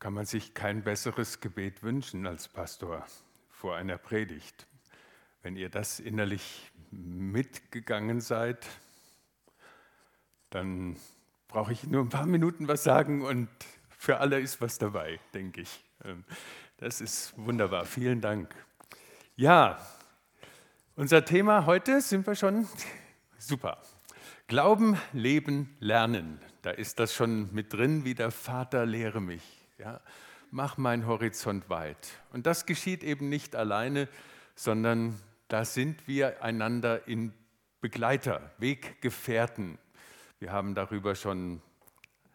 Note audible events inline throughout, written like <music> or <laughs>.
kann man sich kein besseres Gebet wünschen als Pastor vor einer Predigt. Wenn ihr das innerlich mitgegangen seid, dann brauche ich nur ein paar Minuten was sagen und für alle ist was dabei, denke ich. Ähm, das ist wunderbar. Vielen Dank. Ja, unser Thema heute sind wir schon super. Glauben, Leben, Lernen. Da ist das schon mit drin, wie der Vater lehre mich. Ja, mach meinen Horizont weit. Und das geschieht eben nicht alleine, sondern da sind wir einander in Begleiter, Weggefährten. Wir haben darüber schon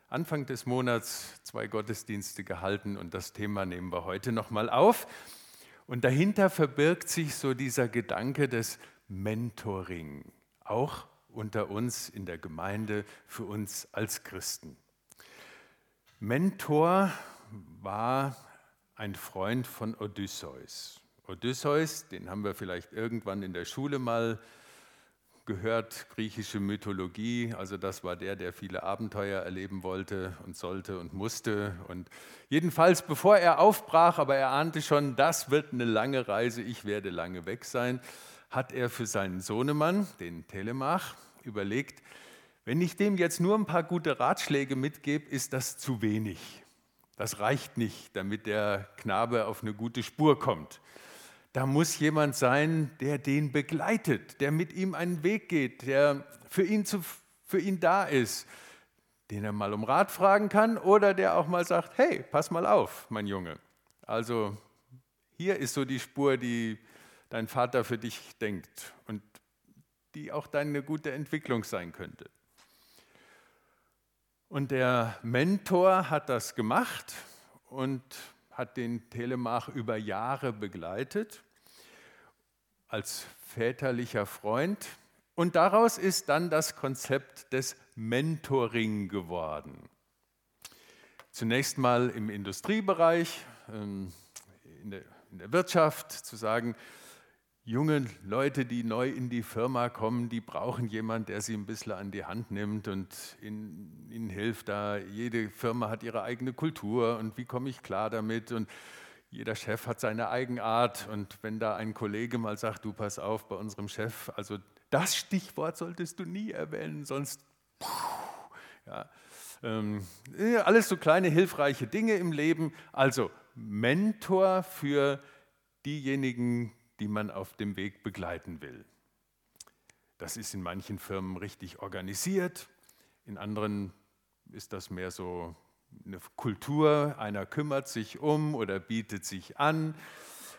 Anfang des Monats zwei Gottesdienste gehalten und das Thema nehmen wir heute nochmal auf. Und dahinter verbirgt sich so dieser Gedanke des Mentoring, auch unter uns in der Gemeinde, für uns als Christen. Mentor war ein Freund von Odysseus. Odysseus, den haben wir vielleicht irgendwann in der Schule mal gehört, griechische Mythologie. Also das war der, der viele Abenteuer erleben wollte und sollte und musste. Und jedenfalls, bevor er aufbrach, aber er ahnte schon, das wird eine lange Reise, ich werde lange weg sein, hat er für seinen Sohnemann, den Telemach, überlegt, wenn ich dem jetzt nur ein paar gute Ratschläge mitgebe, ist das zu wenig. Das reicht nicht, damit der Knabe auf eine gute Spur kommt. Da muss jemand sein, der den begleitet, der mit ihm einen Weg geht, der für ihn, zu, für ihn da ist, den er mal um Rat fragen kann oder der auch mal sagt, hey, pass mal auf, mein Junge. Also hier ist so die Spur, die dein Vater für dich denkt und die auch deine gute Entwicklung sein könnte. Und der Mentor hat das gemacht und hat den Telemach über Jahre begleitet als väterlicher Freund. Und daraus ist dann das Konzept des Mentoring geworden. Zunächst mal im Industriebereich, ähm, in der Wirtschaft, zu sagen, junge Leute, die neu in die Firma kommen, die brauchen jemanden, der sie ein bisschen an die Hand nimmt und ihnen, ihnen hilft da. Jede Firma hat ihre eigene Kultur und wie komme ich klar damit? Und jeder Chef hat seine Eigenart und wenn da ein Kollege mal sagt, du pass auf bei unserem Chef, also das Stichwort solltest du nie erwähnen, sonst ja, ähm, alles so kleine hilfreiche Dinge im Leben. Also Mentor für diejenigen, die man auf dem Weg begleiten will. Das ist in manchen Firmen richtig organisiert, in anderen ist das mehr so eine Kultur, einer kümmert sich um oder bietet sich an.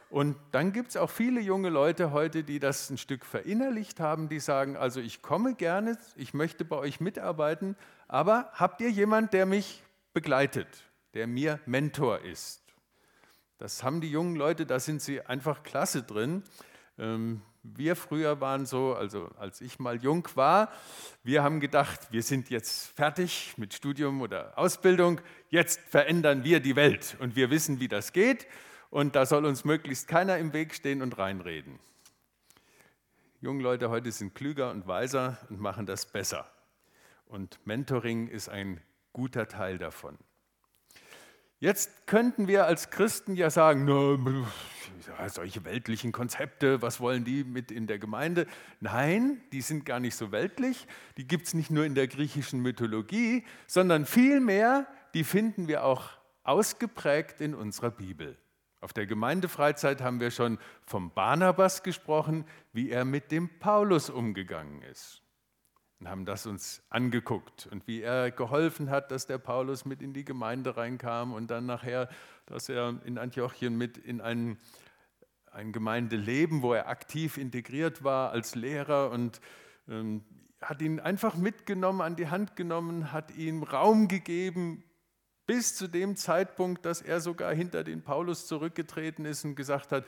Und dann gibt es auch viele junge Leute heute, die das ein Stück verinnerlicht haben, die sagen, also ich komme gerne, ich möchte bei euch mitarbeiten, aber habt ihr jemand, der mich begleitet, der mir Mentor ist? Das haben die jungen Leute, da sind sie einfach klasse drin. Ähm, wir früher waren so, also als ich mal jung war, wir haben gedacht, wir sind jetzt fertig mit Studium oder Ausbildung, jetzt verändern wir die Welt und wir wissen, wie das geht und da soll uns möglichst keiner im Weg stehen und reinreden. Junge Leute heute sind klüger und weiser und machen das besser. Und Mentoring ist ein guter Teil davon. Jetzt könnten wir als Christen ja sagen, na, solche weltlichen Konzepte, was wollen die mit in der Gemeinde? Nein, die sind gar nicht so weltlich, die gibt es nicht nur in der griechischen Mythologie, sondern vielmehr, die finden wir auch ausgeprägt in unserer Bibel. Auf der Gemeindefreizeit haben wir schon vom Barnabas gesprochen, wie er mit dem Paulus umgegangen ist und haben das uns angeguckt und wie er geholfen hat, dass der Paulus mit in die Gemeinde reinkam und dann nachher, dass er in Antiochien mit in ein, ein Gemeindeleben, wo er aktiv integriert war als Lehrer und ähm, hat ihn einfach mitgenommen, an die Hand genommen, hat ihm Raum gegeben, bis zu dem Zeitpunkt, dass er sogar hinter den Paulus zurückgetreten ist und gesagt hat,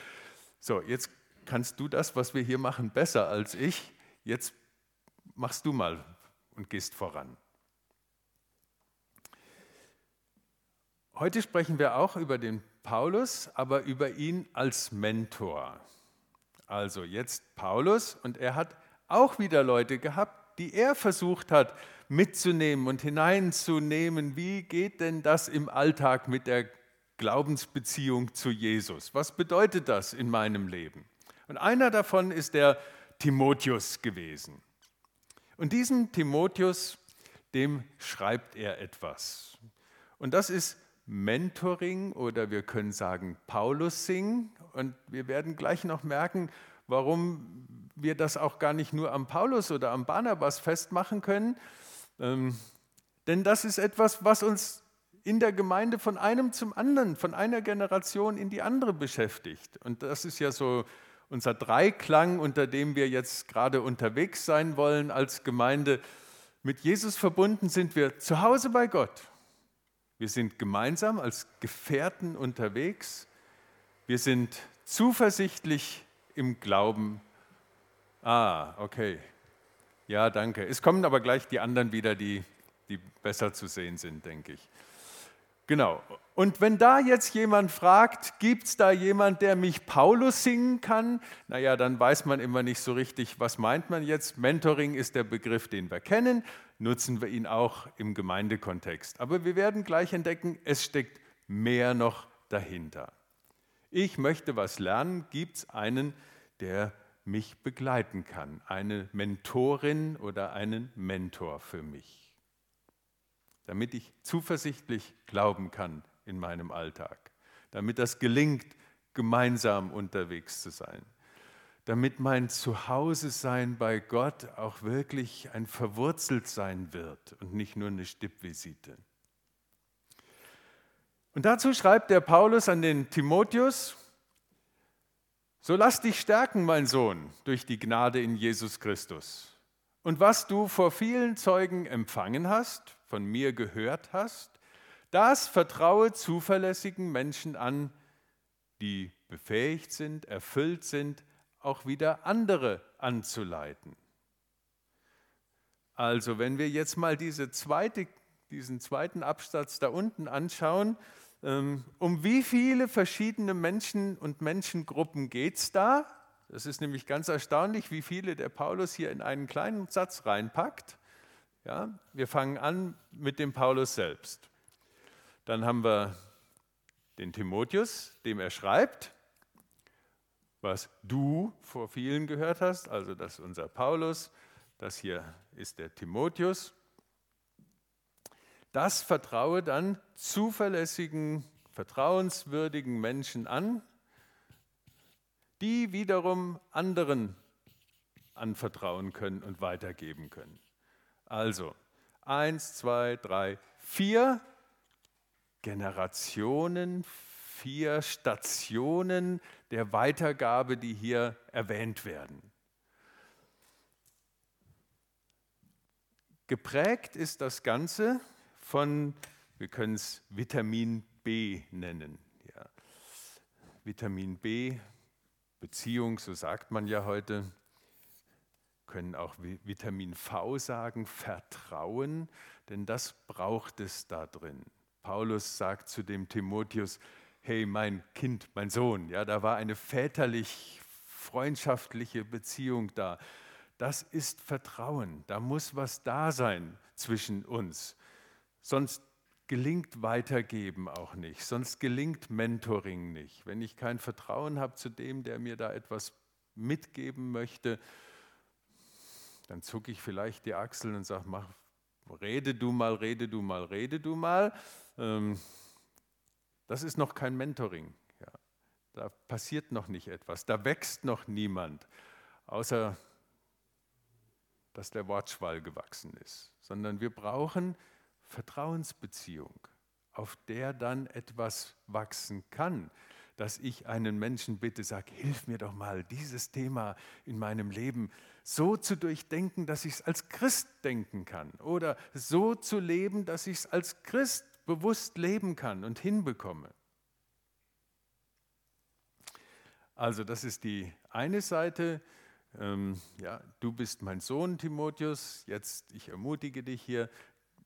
so, jetzt kannst du das, was wir hier machen, besser als ich, jetzt machst du mal und gehst voran. Heute sprechen wir auch über den Paulus, aber über ihn als Mentor. Also jetzt Paulus und er hat auch wieder Leute gehabt, die er versucht hat mitzunehmen und hineinzunehmen. Wie geht denn das im Alltag mit der Glaubensbeziehung zu Jesus. Was bedeutet das in meinem Leben? Und einer davon ist der Timotheus gewesen. Und diesem Timotheus, dem schreibt er etwas. Und das ist Mentoring oder wir können sagen Paulusing. Und wir werden gleich noch merken, warum wir das auch gar nicht nur am Paulus oder am Barnabas festmachen können. Ähm, denn das ist etwas, was uns in der Gemeinde von einem zum anderen, von einer Generation in die andere beschäftigt. Und das ist ja so unser Dreiklang, unter dem wir jetzt gerade unterwegs sein wollen als Gemeinde. Mit Jesus verbunden sind wir zu Hause bei Gott. Wir sind gemeinsam als Gefährten unterwegs. Wir sind zuversichtlich im Glauben. Ah, okay. Ja, danke. Es kommen aber gleich die anderen wieder, die, die besser zu sehen sind, denke ich. Genau. Und wenn da jetzt jemand fragt, gibt es da jemand, der mich Paulus singen kann? Naja, dann weiß man immer nicht so richtig, was meint man jetzt. Mentoring ist der Begriff, den wir kennen, nutzen wir ihn auch im Gemeindekontext. Aber wir werden gleich entdecken, es steckt mehr noch dahinter. Ich möchte was lernen, gibt es einen, der mich begleiten kann, eine Mentorin oder einen Mentor für mich damit ich zuversichtlich glauben kann in meinem Alltag, damit das gelingt, gemeinsam unterwegs zu sein, damit mein Zuhause-Sein bei Gott auch wirklich ein Verwurzeltsein wird und nicht nur eine Stippvisite. Und dazu schreibt der Paulus an den Timotheus, so lass dich stärken, mein Sohn, durch die Gnade in Jesus Christus. Und was du vor vielen Zeugen empfangen hast, von mir gehört hast, das vertraue zuverlässigen Menschen an, die befähigt sind, erfüllt sind, auch wieder andere anzuleiten. Also wenn wir jetzt mal diese zweite, diesen zweiten Absatz da unten anschauen, ähm, um wie viele verschiedene Menschen und Menschengruppen geht es da? Das ist nämlich ganz erstaunlich, wie viele der Paulus hier in einen kleinen Satz reinpackt. Ja, wir fangen an mit dem Paulus selbst. Dann haben wir den Timotheus, dem er schreibt, was du vor vielen gehört hast. Also das ist unser Paulus, das hier ist der Timotheus. Das vertraue dann zuverlässigen, vertrauenswürdigen Menschen an, die wiederum anderen anvertrauen können und weitergeben können. Also, eins, zwei, drei, vier Generationen, vier Stationen der Weitergabe, die hier erwähnt werden. Geprägt ist das Ganze von, wir können es Vitamin B nennen. Ja. Vitamin B, Beziehung, so sagt man ja heute, können auch Vitamin V sagen, Vertrauen, denn das braucht es da drin. Paulus sagt zu dem Timotheus, hey mein Kind, mein Sohn, ja, da war eine väterlich freundschaftliche Beziehung da. Das ist Vertrauen, da muss was da sein zwischen uns. Sonst gelingt Weitergeben auch nicht, sonst gelingt Mentoring nicht. Wenn ich kein Vertrauen habe zu dem, der mir da etwas mitgeben möchte, dann zucke ich vielleicht die Achseln und sage, mach, rede du mal, rede du mal, rede du mal. Ähm, das ist noch kein Mentoring. Ja. Da passiert noch nicht etwas, da wächst noch niemand, außer dass der Wortschwall gewachsen ist, sondern wir brauchen Vertrauensbeziehung, auf der dann etwas wachsen kann dass ich einen Menschen bitte, sage, hilf mir doch mal, dieses Thema in meinem Leben so zu durchdenken, dass ich es als Christ denken kann oder so zu leben, dass ich es als Christ bewusst leben kann und hinbekomme. Also das ist die eine Seite. Ähm, ja, du bist mein Sohn Timotheus. Jetzt ich ermutige dich hier,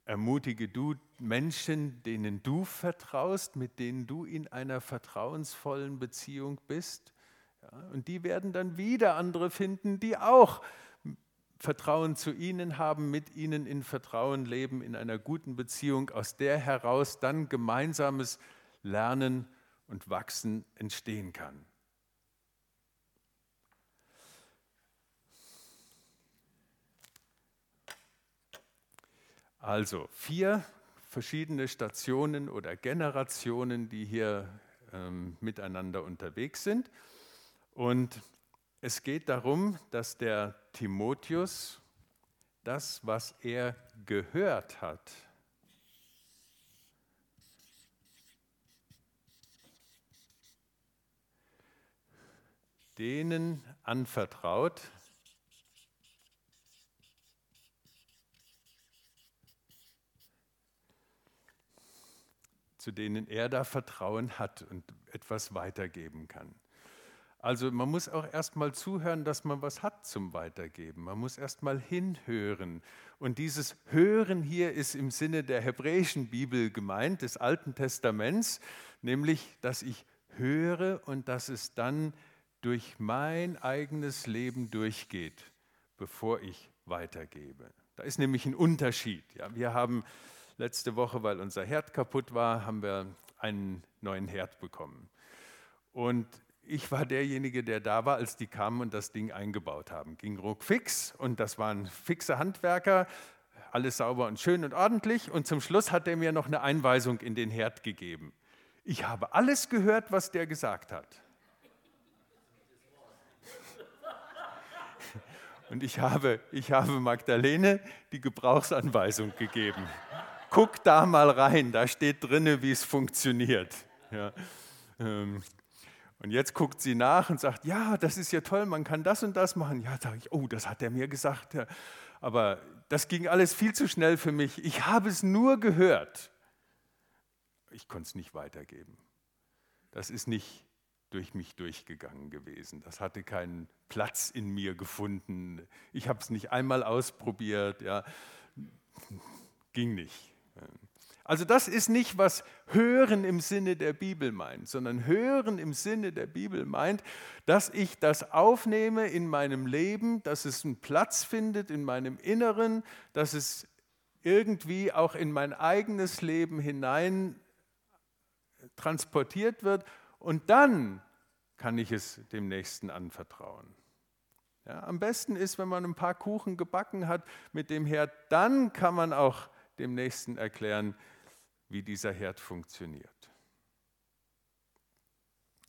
ermutige du Menschen, denen du vertraust, mit denen du in einer vertrauensvollen Beziehung bist. Ja, und die werden dann wieder andere finden, die auch Vertrauen zu ihnen haben, mit ihnen in Vertrauen leben, in einer guten Beziehung, aus der heraus dann gemeinsames Lernen und Wachsen entstehen kann. Also vier verschiedene Stationen oder Generationen, die hier ähm, miteinander unterwegs sind. Und es geht darum, dass der Timotheus das, was er gehört hat, denen anvertraut, zu denen er da Vertrauen hat und etwas weitergeben kann. Also man muss auch erstmal zuhören, dass man was hat zum Weitergeben. Man muss erstmal hinhören. Und dieses Hören hier ist im Sinne der hebräischen Bibel gemeint, des Alten Testaments, nämlich, dass ich höre und dass es dann durch mein eigenes Leben durchgeht, bevor ich weitergebe. Da ist nämlich ein Unterschied. Ja, wir haben Letzte Woche, weil unser Herd kaputt war, haben wir einen neuen Herd bekommen. Und ich war derjenige, der da war, als die kamen und das Ding eingebaut haben. Ging ruckfix und das waren fixe Handwerker, alles sauber und schön und ordentlich. Und zum Schluss hat er mir noch eine Einweisung in den Herd gegeben. Ich habe alles gehört, was der gesagt hat. Und ich habe, ich habe Magdalene die Gebrauchsanweisung gegeben guck da mal rein, da steht drin, wie es funktioniert. Ja. Ähm, und jetzt guckt sie nach und sagt, ja, das ist ja toll, man kann das und das machen. Ja, sage ich, oh, das hat er mir gesagt. Aber das ging alles viel zu schnell für mich. Ich habe es nur gehört. Ich konnte es nicht weitergeben. Das ist nicht durch mich durchgegangen gewesen. Das hatte keinen Platz in mir gefunden. Ich habe es nicht einmal ausprobiert. Ja. Ging nicht. Also das ist nicht, was Hören im Sinne der Bibel meint, sondern Hören im Sinne der Bibel meint, dass ich das aufnehme in meinem Leben, dass es einen Platz findet in meinem Inneren, dass es irgendwie auch in mein eigenes Leben hinein transportiert wird und dann kann ich es dem Nächsten anvertrauen. Ja, am besten ist, wenn man ein paar Kuchen gebacken hat mit dem Herd, dann kann man auch dem Nächsten erklären, wie dieser Herd funktioniert.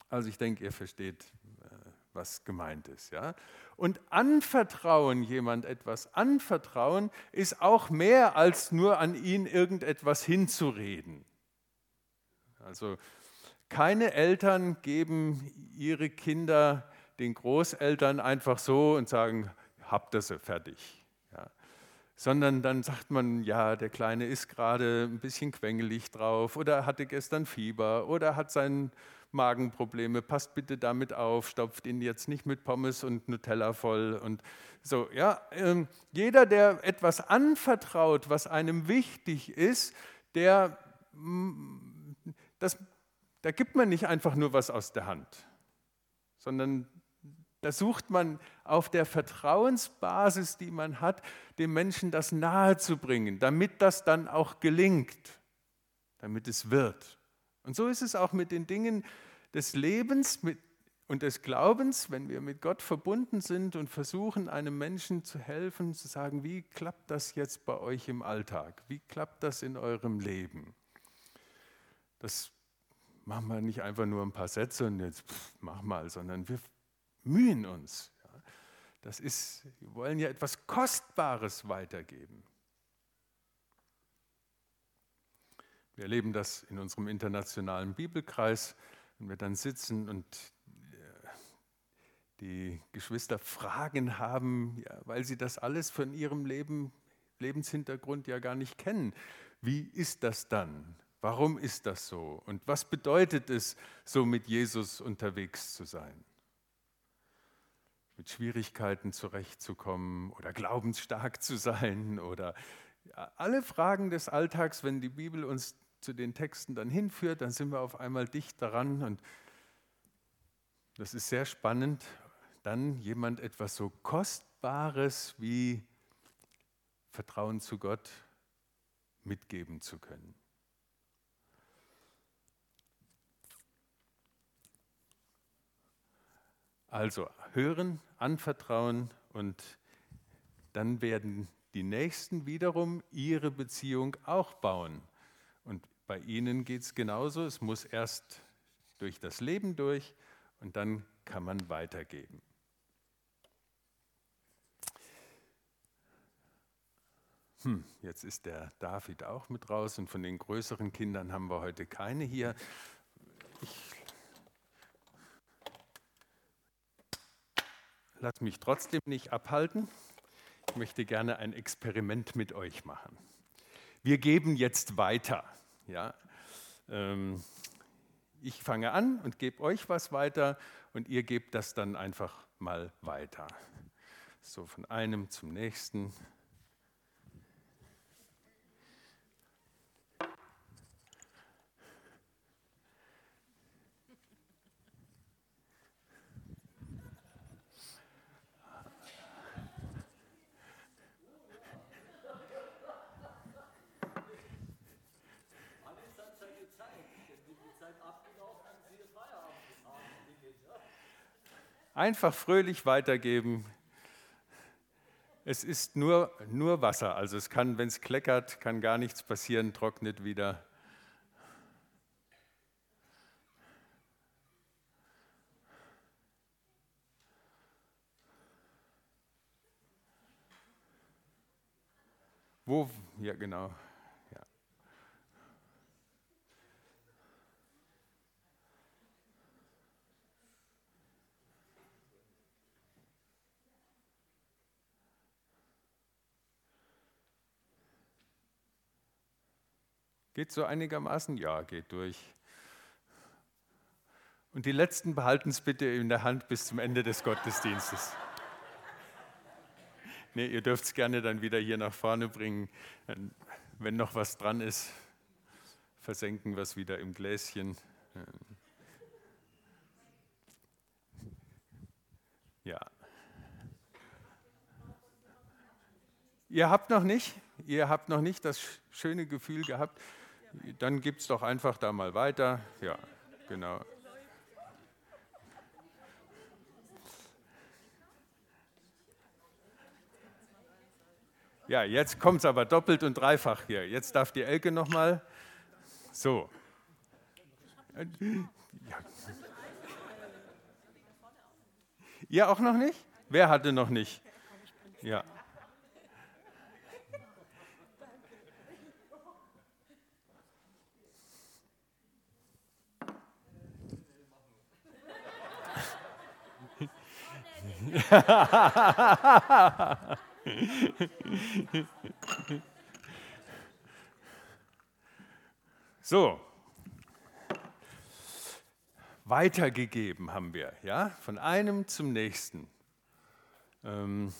Also ich denke, ihr versteht, äh, was gemeint ist. Ja? Und anvertrauen, jemand etwas anvertrauen, ist auch mehr als nur an ihn irgendetwas hinzureden. Also keine Eltern geben ihre Kinder den Großeltern einfach so und sagen, habt das fertig sondern dann sagt man, ja, der Kleine ist gerade ein bisschen quengelig drauf oder hatte gestern Fieber oder hat sein Magenprobleme, passt bitte damit auf, stopft ihn jetzt nicht mit Pommes und Nutella voll und so. Ja, ähm, jeder, der etwas anvertraut, was einem wichtig ist, der, mm, das, da gibt man nicht einfach nur was aus der Hand, sondern da sucht man auf der Vertrauensbasis, die man hat, dem Menschen das nahezubringen, damit das dann auch gelingt, damit es wird. Und so ist es auch mit den Dingen des Lebens und des Glaubens, wenn wir mit Gott verbunden sind und versuchen, einem Menschen zu helfen, zu sagen, wie klappt das jetzt bei euch im Alltag? Wie klappt das in eurem Leben? Das machen wir nicht einfach nur ein paar Sätze und jetzt pff, mach mal, sondern wir mühen uns. Das ist, wir wollen ja etwas Kostbares weitergeben. Wir erleben das in unserem internationalen Bibelkreis, wenn wir dann sitzen und äh, die Geschwister Fragen haben, ja, weil sie das alles von ihrem Leben, Lebenshintergrund ja gar nicht kennen. Wie ist das dann? Warum ist das so? Und was bedeutet es, so mit Jesus unterwegs zu sein? Mit Schwierigkeiten zurechtzukommen oder glaubensstark zu sein oder alle Fragen des Alltags, wenn die Bibel uns zu den Texten dann hinführt, dann sind wir auf einmal dicht daran und das ist sehr spannend, dann jemand etwas so Kostbares wie Vertrauen zu Gott mitgeben zu können. Also hören, anvertrauen und dann werden die Nächsten wiederum ihre Beziehung auch bauen. Und bei ihnen geht es genauso. Es muss erst durch das Leben durch und dann kann man weitergeben. Hm, jetzt ist der David auch mit raus und von den größeren Kindern haben wir heute keine hier. Lasse mich trotzdem nicht abhalten. Ich möchte gerne ein Experiment mit euch machen. Wir geben jetzt weiter. Ja? Ähm, ich fange an und gebe euch was weiter und ihr gebt das dann einfach mal weiter. So von einem zum nächsten. Einfach fröhlich weitergeben. Es ist nur, nur Wasser, also es kann, wenn es kleckert, kann gar nichts passieren, trocknet wieder. Wo, ja genau, Geht so einigermaßen? Ja, geht durch. Und die letzten behalten es bitte in der Hand bis zum Ende des Gottesdienstes. Nee, ihr dürft es gerne dann wieder hier nach vorne bringen. Wenn noch was dran ist, versenken wir es wieder im Gläschen. Ja. Ihr habt noch nicht, ihr habt noch nicht das schöne Gefühl gehabt, dann gibt es doch einfach da mal weiter. Ja, genau. Ja, jetzt kommt es aber doppelt und dreifach hier. Jetzt darf die Elke noch mal. So. Ja. Ihr auch noch nicht? Wer hatte noch nicht? Ja. <laughs> so, weitergegeben haben wir, ja, von einem zum nächsten. Ähm,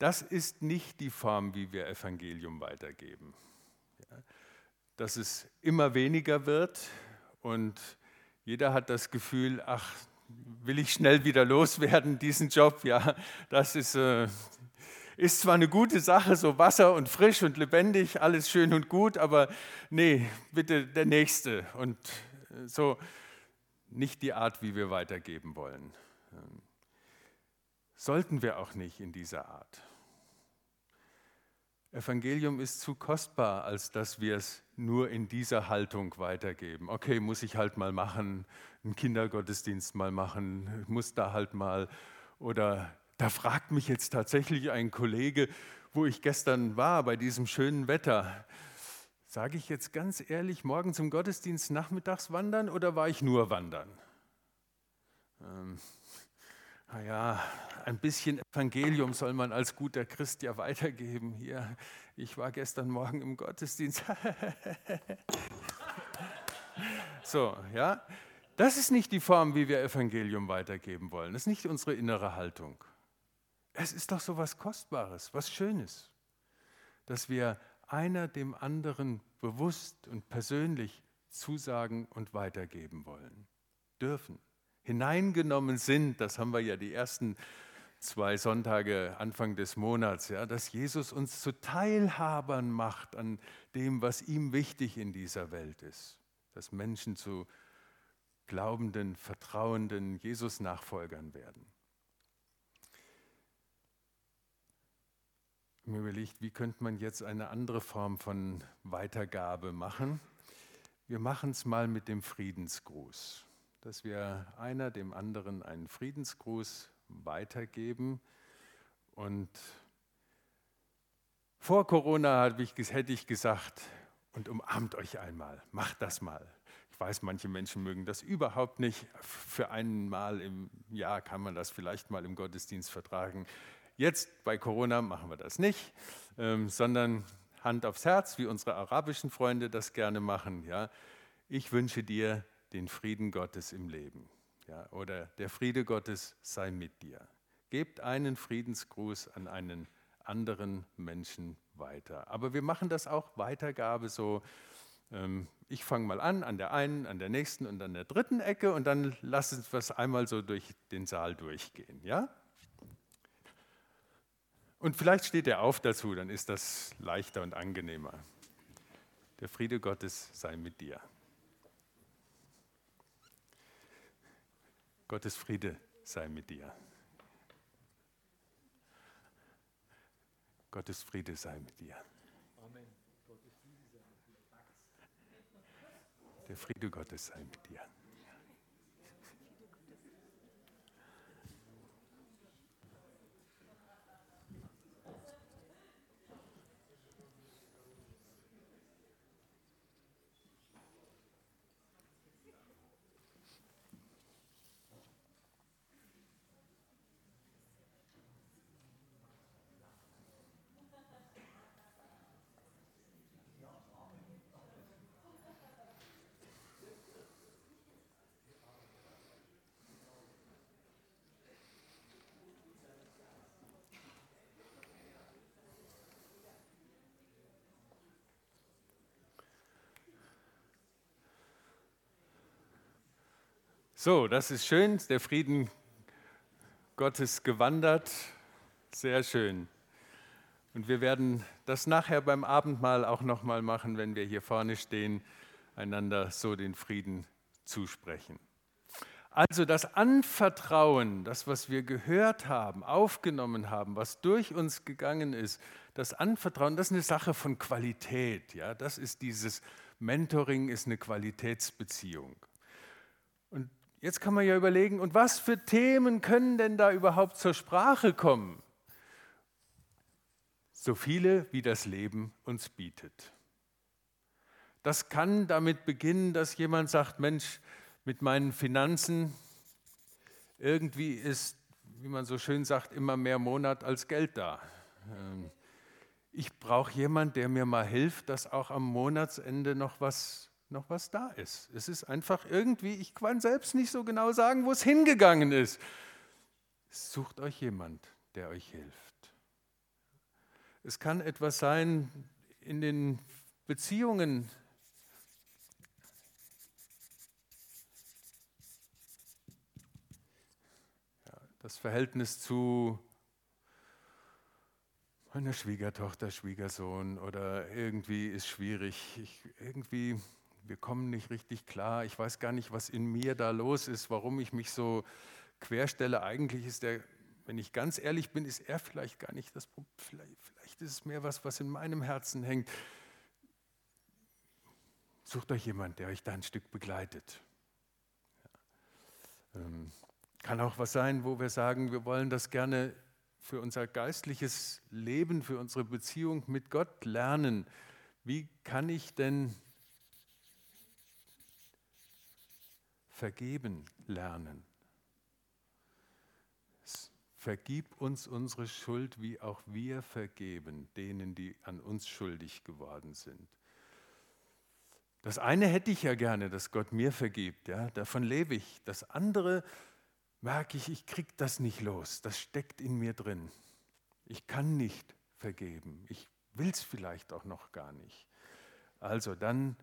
das ist nicht die Form, wie wir Evangelium weitergeben. Dass es immer weniger wird und jeder hat das Gefühl, ach, will ich schnell wieder loswerden, diesen Job. Ja, das ist, äh, ist zwar eine gute Sache, so Wasser und frisch und lebendig, alles schön und gut, aber nee, bitte der Nächste. Und äh, so nicht die Art, wie wir weitergeben wollen. Ähm, sollten wir auch nicht in dieser Art. Evangelium ist zu kostbar, als dass wir es nur in dieser Haltung weitergeben. Okay, muss ich halt mal machen, einen Kindergottesdienst mal machen, muss da halt mal. Oder da fragt mich jetzt tatsächlich ein Kollege, wo ich gestern war, bei diesem schönen Wetter. Sage ich jetzt ganz ehrlich, morgen zum Gottesdienst nachmittags wandern oder war ich nur wandern? Ähm, naja, ein bisschen Evangelium soll man als guter Christ ja weitergeben. Hier, ich war gestern Morgen im Gottesdienst. <laughs> so, ja, das ist nicht die Form, wie wir Evangelium weitergeben wollen. Das ist nicht unsere innere Haltung. Es ist doch so was Kostbares, was Schönes, dass wir einer dem anderen bewusst und persönlich zusagen und weitergeben wollen, dürfen, hineingenommen sind. Das haben wir ja die ersten zwei Sonntage Anfang des Monats, ja, dass Jesus uns zu Teilhabern macht an dem, was ihm wichtig in dieser Welt ist, dass Menschen zu glaubenden, vertrauenden Jesus-Nachfolgern werden. mir überlegt, wie könnte man jetzt eine andere Form von Weitergabe machen. Wir machen es mal mit dem Friedensgruß, dass wir einer dem anderen einen Friedensgruß weitergeben. Und vor Corona hätte ich gesagt, und umarmt euch einmal, macht das mal. Ich weiß, manche Menschen mögen das überhaupt nicht. Für einmal im Jahr kann man das vielleicht mal im Gottesdienst vertragen. Jetzt bei Corona machen wir das nicht, ähm, sondern Hand aufs Herz, wie unsere arabischen Freunde das gerne machen. Ja. Ich wünsche dir den Frieden Gottes im Leben. Ja, oder der Friede Gottes sei mit dir. Gebt einen Friedensgruß an einen anderen Menschen weiter. Aber wir machen das auch Weitergabe so. Ähm, ich fange mal an, an der einen, an der nächsten und an der dritten Ecke und dann lassen wir es einmal so durch den Saal durchgehen. Ja? Und vielleicht steht er auf dazu, dann ist das leichter und angenehmer. Der Friede Gottes sei mit dir. Gottes Friede sei mit dir. Gottes Friede sei mit dir. Der Friede Gottes sei mit dir. So, das ist schön, der Frieden Gottes gewandert. Sehr schön. Und wir werden das nachher beim Abendmahl auch nochmal machen, wenn wir hier vorne stehen, einander so den Frieden zusprechen. Also das Anvertrauen, das, was wir gehört haben, aufgenommen haben, was durch uns gegangen ist, das Anvertrauen, das ist eine Sache von Qualität. Ja? Das ist dieses Mentoring, ist eine Qualitätsbeziehung. Und Jetzt kann man ja überlegen, und was für Themen können denn da überhaupt zur Sprache kommen? So viele, wie das Leben uns bietet. Das kann damit beginnen, dass jemand sagt, Mensch, mit meinen Finanzen, irgendwie ist, wie man so schön sagt, immer mehr Monat als Geld da. Ähm, ich brauche jemanden, der mir mal hilft, dass auch am Monatsende noch was noch was da ist. Es ist einfach irgendwie, ich kann selbst nicht so genau sagen, wo es hingegangen ist. Sucht euch jemand, der euch hilft. Es kann etwas sein in den Beziehungen. Das Verhältnis zu meiner Schwiegertochter, Schwiegersohn oder irgendwie ist schwierig. Ich, irgendwie wir kommen nicht richtig klar, ich weiß gar nicht, was in mir da los ist, warum ich mich so querstelle. Eigentlich ist der, wenn ich ganz ehrlich bin, ist er vielleicht gar nicht das Problem. Vielleicht, vielleicht ist es mehr was, was in meinem Herzen hängt. Sucht euch jemand, der euch da ein Stück begleitet. Ja. Ähm, kann auch was sein, wo wir sagen, wir wollen das gerne für unser geistliches Leben, für unsere Beziehung mit Gott lernen. Wie kann ich denn vergeben lernen. Vergib uns unsere Schuld, wie auch wir vergeben denen, die an uns schuldig geworden sind. Das eine hätte ich ja gerne, dass Gott mir vergibt, ja, davon lebe ich. Das andere merke ich, ich kriege das nicht los, das steckt in mir drin. Ich kann nicht vergeben, ich will es vielleicht auch noch gar nicht. Also dann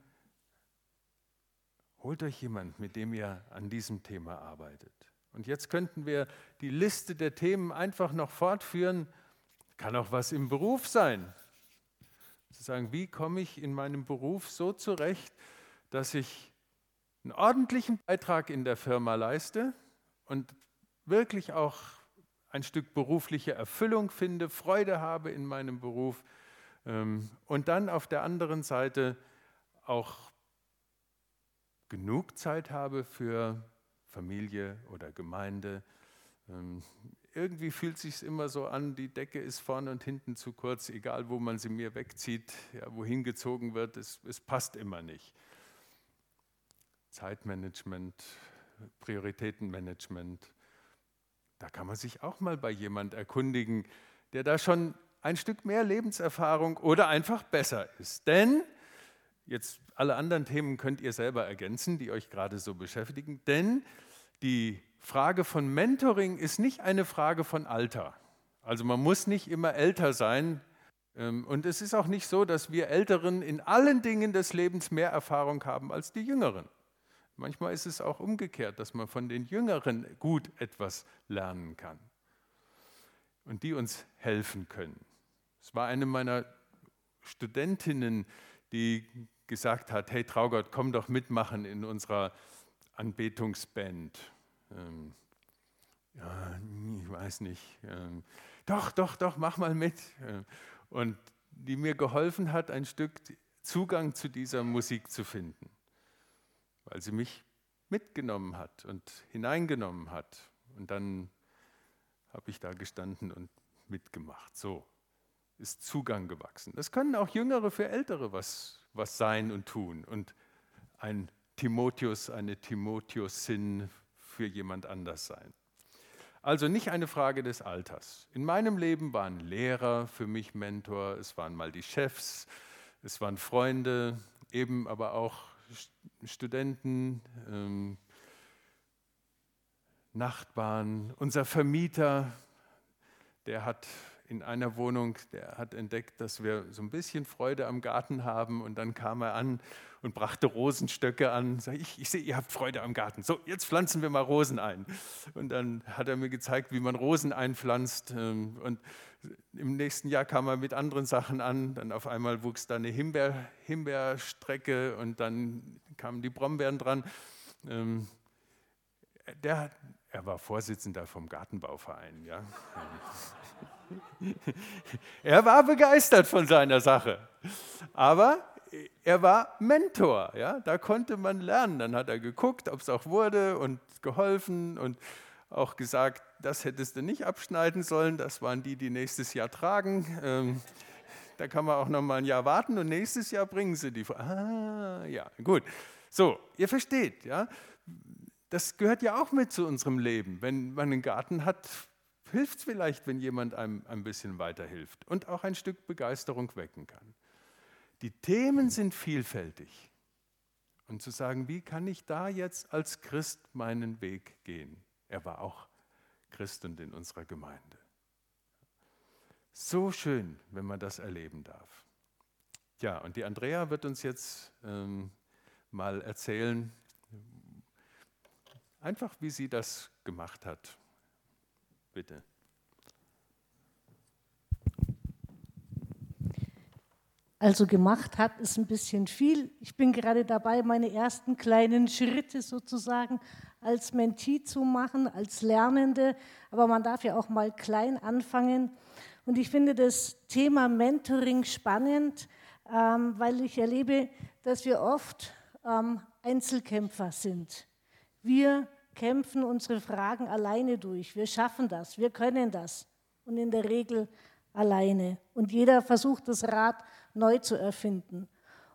Holt euch jemand, mit dem ihr an diesem Thema arbeitet. Und jetzt könnten wir die Liste der Themen einfach noch fortführen. Kann auch was im Beruf sein. Zu sagen, wie komme ich in meinem Beruf so zurecht, dass ich einen ordentlichen Beitrag in der Firma leiste und wirklich auch ein Stück berufliche Erfüllung finde, Freude habe in meinem Beruf ähm, und dann auf der anderen Seite auch genug Zeit habe für Familie oder Gemeinde. Ähm, irgendwie fühlt sich immer so an, die Decke ist vorne und hinten zu kurz, egal wo man sie mir wegzieht, ja, wohin gezogen wird, es, es passt immer nicht. Zeitmanagement, Prioritätenmanagement, da kann man sich auch mal bei jemand erkundigen, der da schon ein Stück mehr Lebenserfahrung oder einfach besser ist. Denn, jetzt alle anderen Themen könnt ihr selber ergänzen, die euch gerade so beschäftigen, denn die Frage von Mentoring ist nicht eine Frage von Alter. Also man muss nicht immer älter sein. Ähm, und es ist auch nicht so, dass wir Älteren in allen Dingen des Lebens mehr Erfahrung haben als die Jüngeren. Manchmal ist es auch umgekehrt, dass man von den Jüngeren gut etwas lernen kann und die uns helfen können. Es war eine meiner Studentinnen, die gesagt hat, hey Traugott, komm doch mitmachen in unserer Anbetungsband. Ähm, ja, ich weiß nicht. Ähm, doch, doch, doch, mach mal mit. Ähm, und die mir geholfen hat, ein Stück Zugang zu dieser Musik zu finden, weil sie mich mitgenommen hat und hineingenommen hat. Und dann habe ich da gestanden und mitgemacht. So ist Zugang gewachsen. Das können auch Jüngere für Ältere was, was sein und tun. Und ein Timotheus, eine Timotheus-Sinn für jemand anders sein. Also nicht eine Frage des Alters. In meinem Leben waren Lehrer für mich Mentor, es waren mal die Chefs, es waren Freunde, eben aber auch Studenten, ähm, Nachbarn, unser Vermieter, der hat in einer Wohnung, der hat entdeckt, dass wir so ein bisschen Freude am Garten haben und dann kam er an und brachte Rosenstöcke an. Sag ich, ich sehe, ihr habt Freude am Garten. So, jetzt pflanzen wir mal Rosen ein. Und dann hat er mir gezeigt, wie man Rosen einpflanzt. Ähm, und im nächsten Jahr kam er mit anderen Sachen an. Dann auf einmal wuchs da eine Himbeer, Himbeerstrecke und dann kamen die Brombeeren dran. Ähm, der, er war Vorsitzender vom Gartenbauverein. Ja. <laughs> er war begeistert von seiner Sache, aber er war Mentor. Ja? Da konnte man lernen. Dann hat er geguckt, ob es auch wurde und geholfen und auch gesagt, das hättest du nicht abschneiden sollen. Das waren die, die nächstes Jahr tragen. Ähm, da kann man auch noch mal ein Jahr warten und nächstes Jahr bringen sie die. Ah, ja, gut. So, ihr versteht, ja. Das gehört ja auch mit zu unserem Leben. Wenn man einen Garten hat, hilft es vielleicht, wenn jemand einem ein bisschen weiterhilft und auch ein Stück Begeisterung wecken kann. Die Themen sind vielfältig. Und zu sagen, wie kann ich da jetzt als Christ meinen Weg gehen? Er war auch Christ und in unserer Gemeinde. So schön, wenn man das erleben darf. Ja, und die Andrea wird uns jetzt ähm, mal erzählen, einfach wie sie das gemacht hat. Bitte. Also gemacht hat ist ein bisschen viel. Ich bin gerade dabei, meine ersten kleinen Schritte sozusagen als Mentee zu machen, als Lernende. Aber man darf ja auch mal klein anfangen. Und ich finde das Thema Mentoring spannend, ähm, weil ich erlebe, dass wir oft ähm, Einzelkämpfer sind. Wir kämpfen unsere Fragen alleine durch. Wir schaffen das, wir können das. Und in der Regel alleine. Und jeder versucht das Rad neu zu erfinden.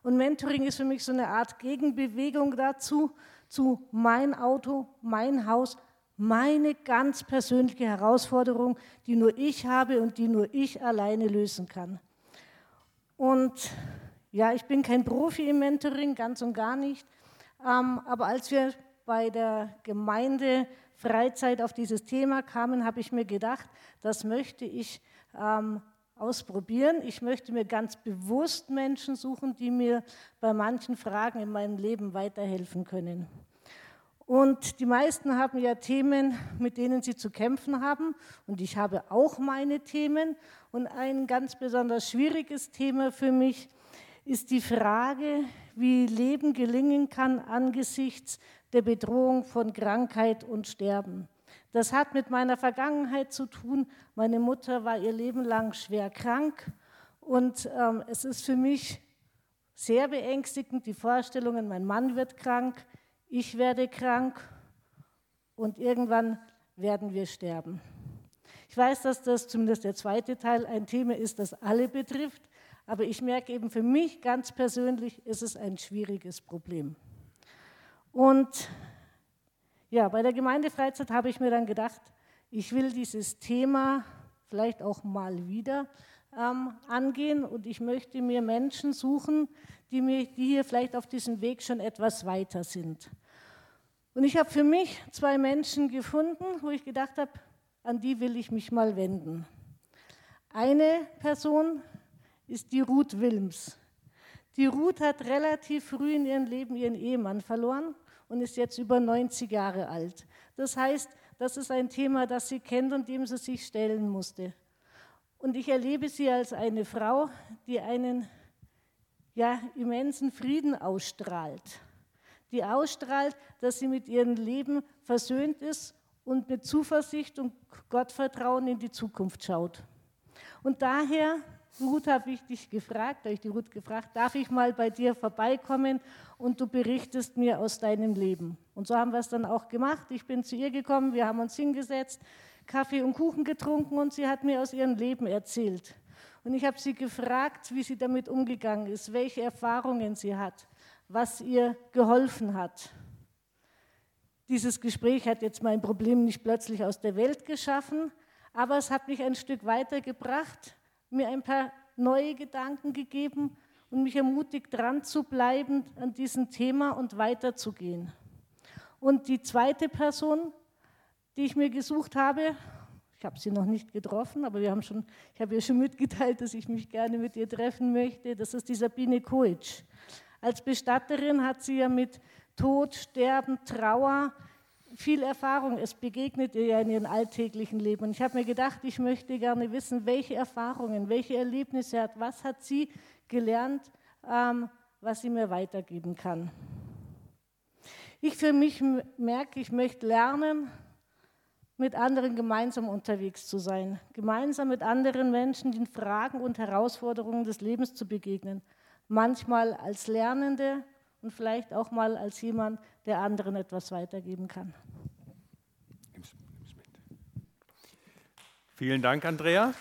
Und Mentoring ist für mich so eine Art Gegenbewegung dazu, zu mein Auto, mein Haus, meine ganz persönliche Herausforderung, die nur ich habe und die nur ich alleine lösen kann. Und ja, ich bin kein Profi im Mentoring, ganz und gar nicht. Ähm, aber als wir bei der Gemeinde Freizeit auf dieses Thema kamen, habe ich mir gedacht, das möchte ich ähm, ausprobieren. Ich möchte mir ganz bewusst Menschen suchen, die mir bei manchen Fragen in meinem Leben weiterhelfen können. Und die meisten haben ja Themen, mit denen sie zu kämpfen haben. Und ich habe auch meine Themen. Und ein ganz besonders schwieriges Thema für mich ist die Frage, wie Leben gelingen kann angesichts der Bedrohung von Krankheit und Sterben. Das hat mit meiner Vergangenheit zu tun. Meine Mutter war ihr Leben lang schwer krank und ähm, es ist für mich sehr beängstigend, die Vorstellungen, mein Mann wird krank, ich werde krank und irgendwann werden wir sterben. Ich weiß, dass das zumindest der zweite Teil ein Thema ist, das alle betrifft, aber ich merke eben für mich ganz persönlich, ist es ein schwieriges Problem. Und ja, bei der Gemeindefreizeit habe ich mir dann gedacht, ich will dieses Thema vielleicht auch mal wieder ähm, angehen und ich möchte mir Menschen suchen, die, mir, die hier vielleicht auf diesem Weg schon etwas weiter sind. Und ich habe für mich zwei Menschen gefunden, wo ich gedacht habe, an die will ich mich mal wenden. Eine Person ist die Ruth Wilms. Die Ruth hat relativ früh in ihrem Leben ihren Ehemann verloren und ist jetzt über 90 Jahre alt. Das heißt, das ist ein Thema, das sie kennt und dem sie sich stellen musste. Und ich erlebe sie als eine Frau, die einen ja, immensen Frieden ausstrahlt. Die ausstrahlt, dass sie mit ihrem Leben versöhnt ist und mit Zuversicht und Gottvertrauen in die Zukunft schaut. Und daher, Ruth, habe ich dich gefragt, habe ich die Ruth gefragt, darf ich mal bei dir vorbeikommen und du berichtest mir aus deinem Leben. Und so haben wir es dann auch gemacht. Ich bin zu ihr gekommen, wir haben uns hingesetzt, Kaffee und Kuchen getrunken und sie hat mir aus ihrem Leben erzählt. Und ich habe sie gefragt, wie sie damit umgegangen ist, welche Erfahrungen sie hat, was ihr geholfen hat. Dieses Gespräch hat jetzt mein Problem nicht plötzlich aus der Welt geschaffen, aber es hat mich ein Stück weitergebracht, mir ein paar neue Gedanken gegeben und mich ermutigt, dran zu bleiben an diesem Thema und weiterzugehen. Und die zweite Person, die ich mir gesucht habe, ich habe sie noch nicht getroffen, aber wir haben schon, ich habe ihr schon mitgeteilt, dass ich mich gerne mit ihr treffen möchte. Das ist die Sabine Koitsch. Als Bestatterin hat sie ja mit Tod, Sterben, Trauer viel Erfahrung. Es begegnet ihr ja in ihrem alltäglichen Leben. Und ich habe mir gedacht, ich möchte gerne wissen, welche Erfahrungen, welche Erlebnisse hat, was hat sie gelernt, ähm, was sie mir weitergeben kann. Ich für mich merke, ich möchte lernen, mit anderen gemeinsam unterwegs zu sein, gemeinsam mit anderen Menschen den Fragen und Herausforderungen des Lebens zu begegnen. Manchmal als Lernende, und vielleicht auch mal als jemand, der anderen etwas weitergeben kann. Vielen Dank, Andrea.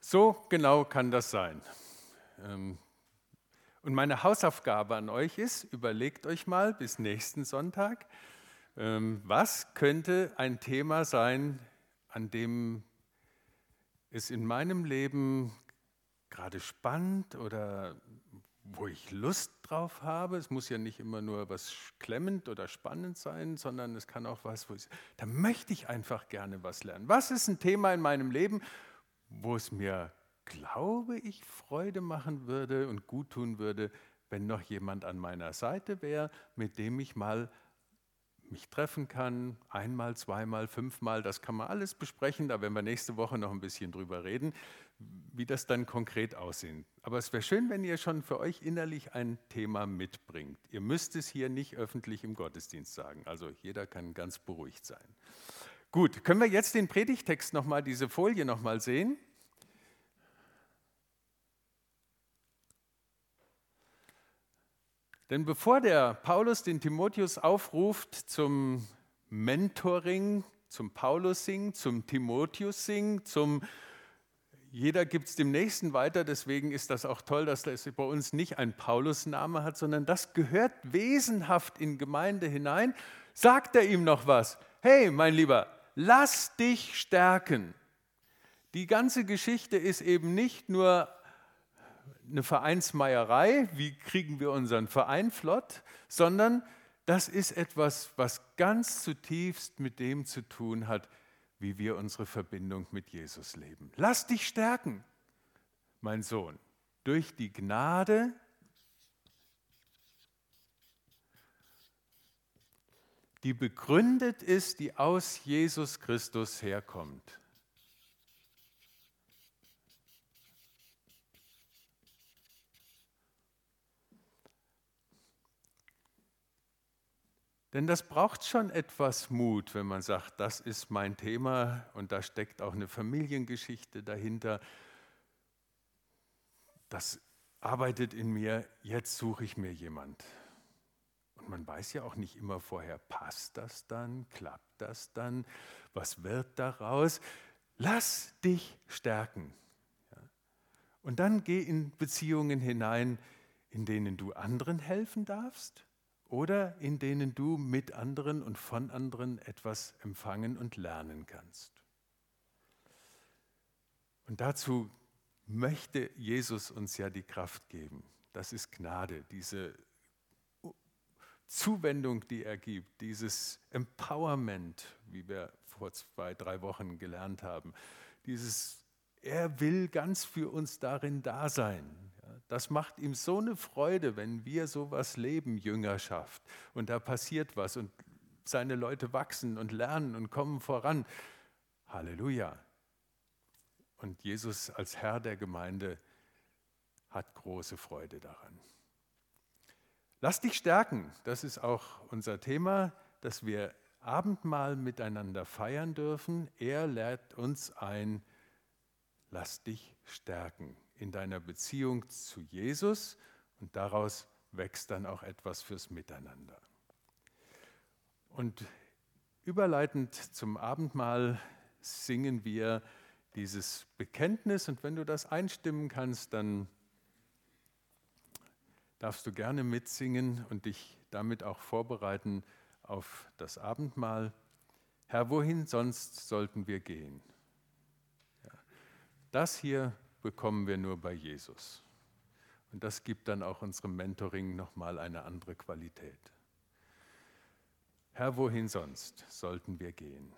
So genau kann das sein. Ähm, und meine Hausaufgabe an euch ist, überlegt euch mal bis nächsten Sonntag, ähm, was könnte ein Thema sein, an dem es in meinem Leben gerade spannend oder wo ich Lust drauf habe. Es muss ja nicht immer nur was klemmend oder spannend sein, sondern es kann auch was, wo ich, da möchte ich einfach gerne was lernen. Was ist ein Thema in meinem Leben, wo es mir, glaube ich, Freude machen würde und gut tun würde, wenn noch jemand an meiner Seite wäre, mit dem ich mal mich treffen kann, einmal, zweimal, fünfmal, das kann man alles besprechen, da werden wir nächste Woche noch ein bisschen drüber reden wie das dann konkret aussehen. Aber es wäre schön, wenn ihr schon für euch innerlich ein Thema mitbringt. Ihr müsst es hier nicht öffentlich im Gottesdienst sagen. Also jeder kann ganz beruhigt sein. Gut, können wir jetzt den Predigtext nochmal, diese Folie nochmal sehen? Denn bevor der Paulus den Timotheus aufruft zum Mentoring, zum Paulus-Sing, zum Timotheus-Sing, zum jeder gibt es dem Nächsten weiter, deswegen ist das auch toll, dass das bei uns nicht ein Paulusname hat, sondern das gehört wesenhaft in Gemeinde hinein. Sagt er ihm noch was? Hey, mein Lieber, lass dich stärken. Die ganze Geschichte ist eben nicht nur eine Vereinsmeierei, wie kriegen wir unseren Verein flott, sondern das ist etwas, was ganz zutiefst mit dem zu tun hat, wie wir unsere Verbindung mit Jesus leben. Lass dich stärken, mein Sohn, durch die Gnade, die begründet ist, die aus Jesus Christus herkommt. Denn das braucht schon etwas Mut, wenn man sagt, das ist mein Thema und da steckt auch eine Familiengeschichte dahinter. Das arbeitet in mir, jetzt suche ich mir jemand. Und man weiß ja auch nicht immer vorher, passt das dann, klappt das dann, was wird daraus? Lass dich stärken. Und dann geh in Beziehungen hinein, in denen du anderen helfen darfst oder in denen du mit anderen und von anderen etwas empfangen und lernen kannst. Und dazu möchte Jesus uns ja die Kraft geben. Das ist Gnade, diese Zuwendung, die er gibt, dieses Empowerment, wie wir vor zwei, drei Wochen gelernt haben. Dieses, er will ganz für uns darin da sein. Das macht ihm so eine Freude, wenn wir sowas leben, Jüngerschaft. Und da passiert was und seine Leute wachsen und lernen und kommen voran. Halleluja. Und Jesus als Herr der Gemeinde hat große Freude daran. Lass dich stärken, das ist auch unser Thema, dass wir Abendmahl miteinander feiern dürfen. Er lädt uns ein, lass dich stärken in deiner Beziehung zu Jesus und daraus wächst dann auch etwas fürs Miteinander. Und überleitend zum Abendmahl singen wir dieses Bekenntnis und wenn du das einstimmen kannst, dann darfst du gerne mitsingen und dich damit auch vorbereiten auf das Abendmahl. Herr, wohin sonst sollten wir gehen? Das hier bekommen wir nur bei Jesus. Und das gibt dann auch unserem Mentoring nochmal eine andere Qualität. Herr, wohin sonst sollten wir gehen?